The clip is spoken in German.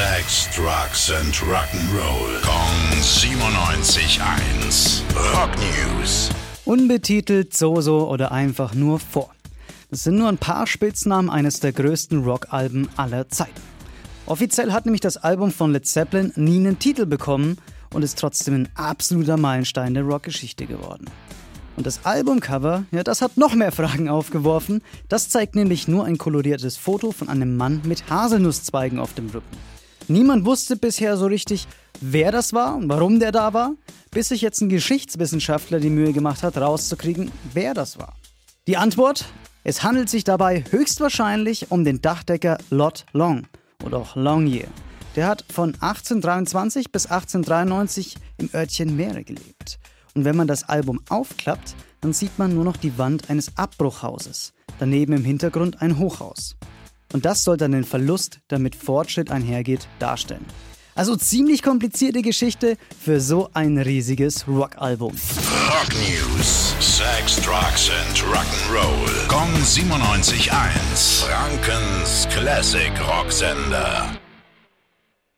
Sex, Drugs and Rock'n'Roll. Kong 97.1. Rock News. Unbetitelt, so-so oder einfach nur vor. Das sind nur ein paar Spitznamen eines der größten Rockalben aller Zeiten. Offiziell hat nämlich das Album von Led Zeppelin nie einen Titel bekommen und ist trotzdem ein absoluter Meilenstein der Rockgeschichte geworden. Und das Albumcover, ja, das hat noch mehr Fragen aufgeworfen. Das zeigt nämlich nur ein koloriertes Foto von einem Mann mit Haselnusszweigen auf dem Rücken. Niemand wusste bisher so richtig, wer das war und warum der da war, bis sich jetzt ein Geschichtswissenschaftler die Mühe gemacht hat, rauszukriegen, wer das war. Die Antwort? Es handelt sich dabei höchstwahrscheinlich um den Dachdecker Lot Long oder auch Longyear. Der hat von 1823 bis 1893 im Örtchen Meere gelebt. Und wenn man das Album aufklappt, dann sieht man nur noch die Wand eines Abbruchhauses. Daneben im Hintergrund ein Hochhaus. Und das soll dann den Verlust, der mit Fortschritt einhergeht, darstellen. Also ziemlich komplizierte Geschichte für so ein riesiges Rockalbum. Rock News. Sex, Drugs and Rock'n'Roll. Kong 97.1. Frankens Classic Rocksender.